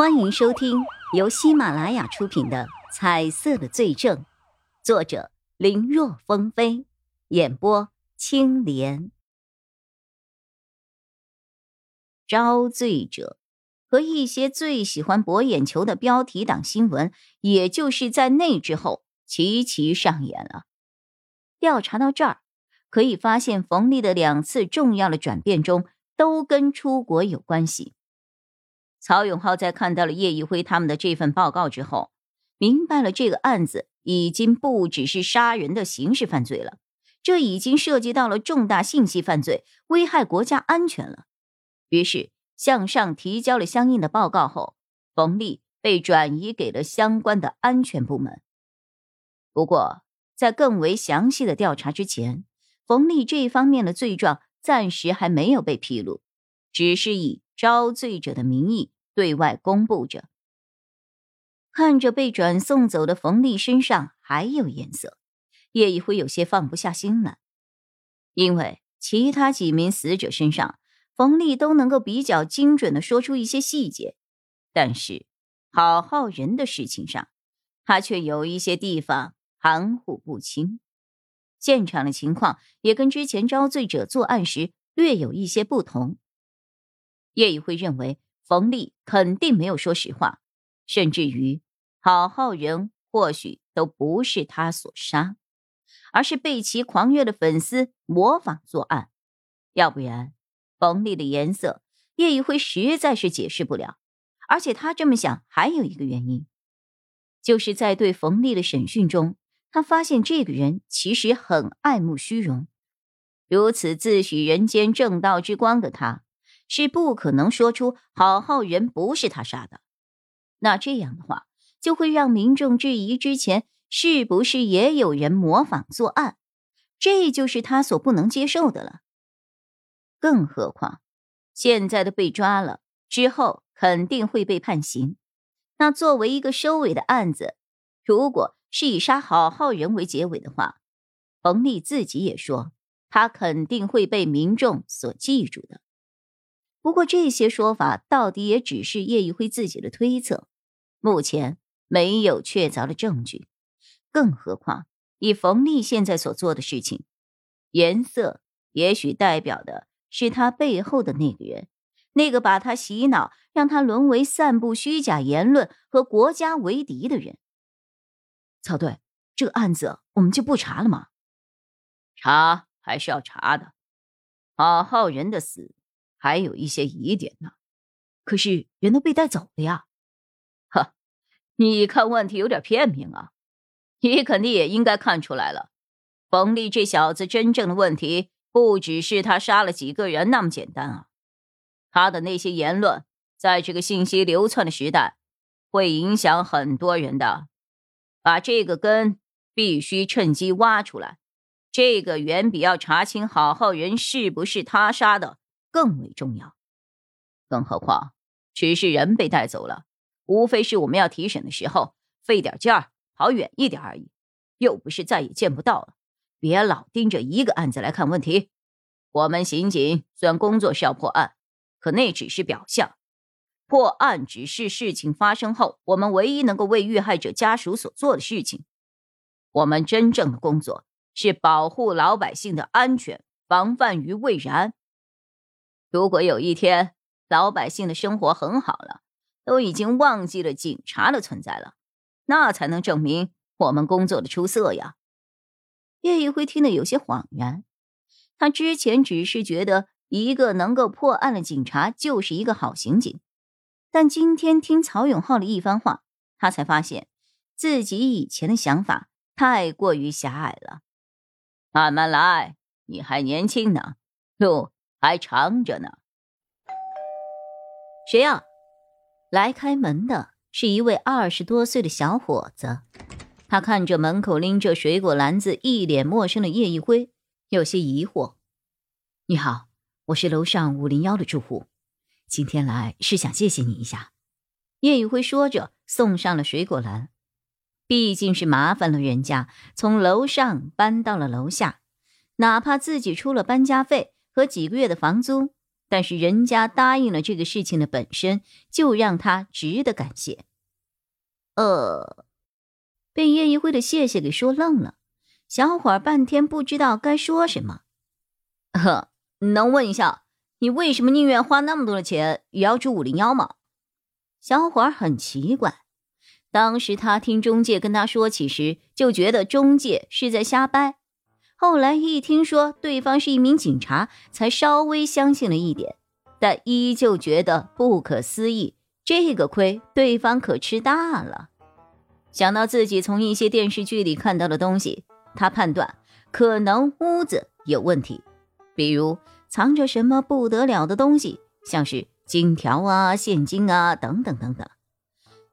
欢迎收听由喜马拉雅出品的《彩色的罪证》，作者林若风飞，演播青莲。招罪者和一些最喜欢博眼球的标题党新闻，也就是在那之后齐齐上演了。调查到这儿，可以发现冯丽的两次重要的转变中，都跟出国有关系。曹永浩在看到了叶一辉他们的这份报告之后，明白了这个案子已经不只是杀人的刑事犯罪了，这已经涉及到了重大信息犯罪，危害国家安全了。于是向上提交了相应的报告后，冯丽被转移给了相关的安全部门。不过，在更为详细的调查之前，冯丽这一方面的罪状暂时还没有被披露，只是以。招罪者的名义对外公布着，看着被转送走的冯丽身上还有颜色，叶一辉有些放不下心了。因为其他几名死者身上，冯丽都能够比较精准的说出一些细节，但是郝浩人的事情上，他却有一些地方含糊不清。现场的情况也跟之前招罪者作案时略有一些不同。叶一辉认为冯丽肯定没有说实话，甚至于郝浩仁或许都不是他所杀，而是被其狂热的粉丝模仿作案。要不然，冯丽的颜色，叶一辉实在是解释不了。而且他这么想还有一个原因，就是在对冯丽的审讯中，他发现这个人其实很爱慕虚荣，如此自诩人间正道之光的他。是不可能说出郝浩仁不是他杀的，那这样的话就会让民众质疑之前是不是也有人模仿作案，这就是他所不能接受的了。更何况，现在的被抓了，之后肯定会被判刑。那作为一个收尾的案子，如果是以杀郝浩仁为结尾的话，冯丽自己也说，他肯定会被民众所记住的。不过这些说法到底也只是叶一辉自己的推测，目前没有确凿的证据。更何况以冯丽现在所做的事情，颜色也许代表的是他背后的那个人，那个把他洗脑，让他沦为散布虚假言论和国家为敌的人。曹队，这个案子我们就不查了吗？查还是要查的。郝浩仁的死。还有一些疑点呢，可是人都被带走了呀！哈，你看问题有点片面啊！你肯定也应该看出来了，冯丽这小子真正的问题不只是他杀了几个人那么简单啊！他的那些言论，在这个信息流窜的时代，会影响很多人的。把这个根必须趁机挖出来，这个远比要查清郝浩仁是不是他杀的。更为重要，更何况只是人被带走了，无非是我们要提审的时候费点劲儿跑远一点而已，又不是再也见不到了。别老盯着一个案子来看问题。我们刑警虽然工作是要破案，可那只是表象，破案只是事情发生后我们唯一能够为遇害者家属所做的事情。我们真正的工作是保护老百姓的安全，防范于未然。如果有一天老百姓的生活很好了，都已经忘记了警察的存在了，那才能证明我们工作的出色呀。叶一辉听得有些恍然，他之前只是觉得一个能够破案的警察就是一个好刑警，但今天听曹永浩的一番话，他才发现自己以前的想法太过于狭隘了。慢慢来，你还年轻呢，路。还长着呢。谁呀？来开门的是一位二十多岁的小伙子。他看着门口拎着水果篮子、一脸陌生的叶一辉，有些疑惑。你好，我是楼上五零幺的住户，今天来是想谢谢你一下。叶一辉说着，送上了水果篮。毕竟是麻烦了人家，从楼上搬到了楼下，哪怕自己出了搬家费。和几个月的房租，但是人家答应了这个事情的本身就让他值得感谢。呃，被叶一辉的谢谢给说愣了，小伙儿半天不知道该说什么。呵，能问一下，你为什么宁愿花那么多的钱也要住五零幺吗？小伙儿很奇怪，当时他听中介跟他说起时，就觉得中介是在瞎掰。后来一听说对方是一名警察，才稍微相信了一点，但依旧觉得不可思议。这个亏对方可吃大了。想到自己从一些电视剧里看到的东西，他判断可能屋子有问题，比如藏着什么不得了的东西，像是金条啊、现金啊等等等等。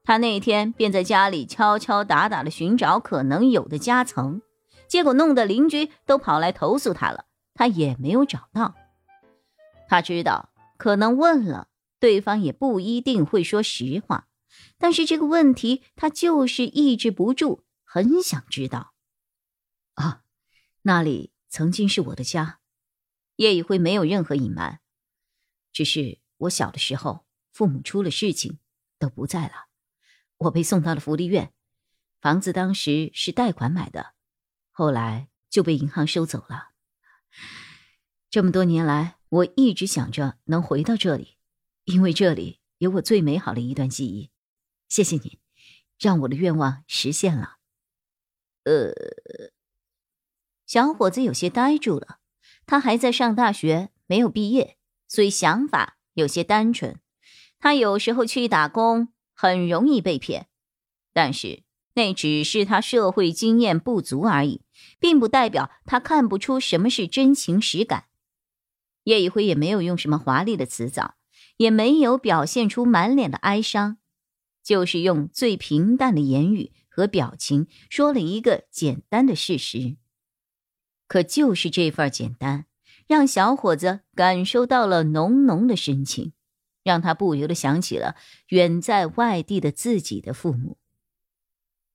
他那天便在家里敲敲打打的寻找可能有的夹层。结果弄得邻居都跑来投诉他了，他也没有找到。他知道可能问了对方也不一定会说实话，但是这个问题他就是抑制不住，很想知道。啊，那里曾经是我的家，叶以辉没有任何隐瞒，只是我小的时候父母出了事情，都不在了，我被送到了福利院，房子当时是贷款买的。后来就被银行收走了。这么多年来，我一直想着能回到这里，因为这里有我最美好的一段记忆。谢谢你，让我的愿望实现了。呃，小伙子有些呆住了。他还在上大学，没有毕业，所以想法有些单纯。他有时候去打工，很容易被骗，但是。那只是他社会经验不足而已，并不代表他看不出什么是真情实感。叶一辉也没有用什么华丽的辞藻，也没有表现出满脸的哀伤，就是用最平淡的言语和表情说了一个简单的事实。可就是这份简单，让小伙子感受到了浓浓的深情，让他不由得想起了远在外地的自己的父母。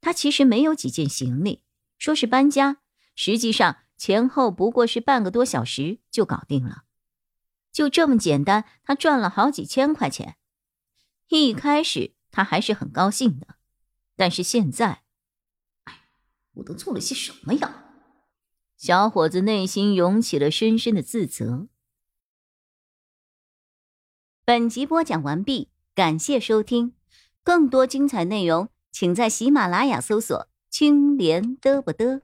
他其实没有几件行李，说是搬家，实际上前后不过是半个多小时就搞定了，就这么简单，他赚了好几千块钱。一开始他还是很高兴的，但是现在，哎，我都做了些什么呀？小伙子内心涌起了深深的自责。本集播讲完毕，感谢收听，更多精彩内容。请在喜马拉雅搜索“青莲嘚不嘚”。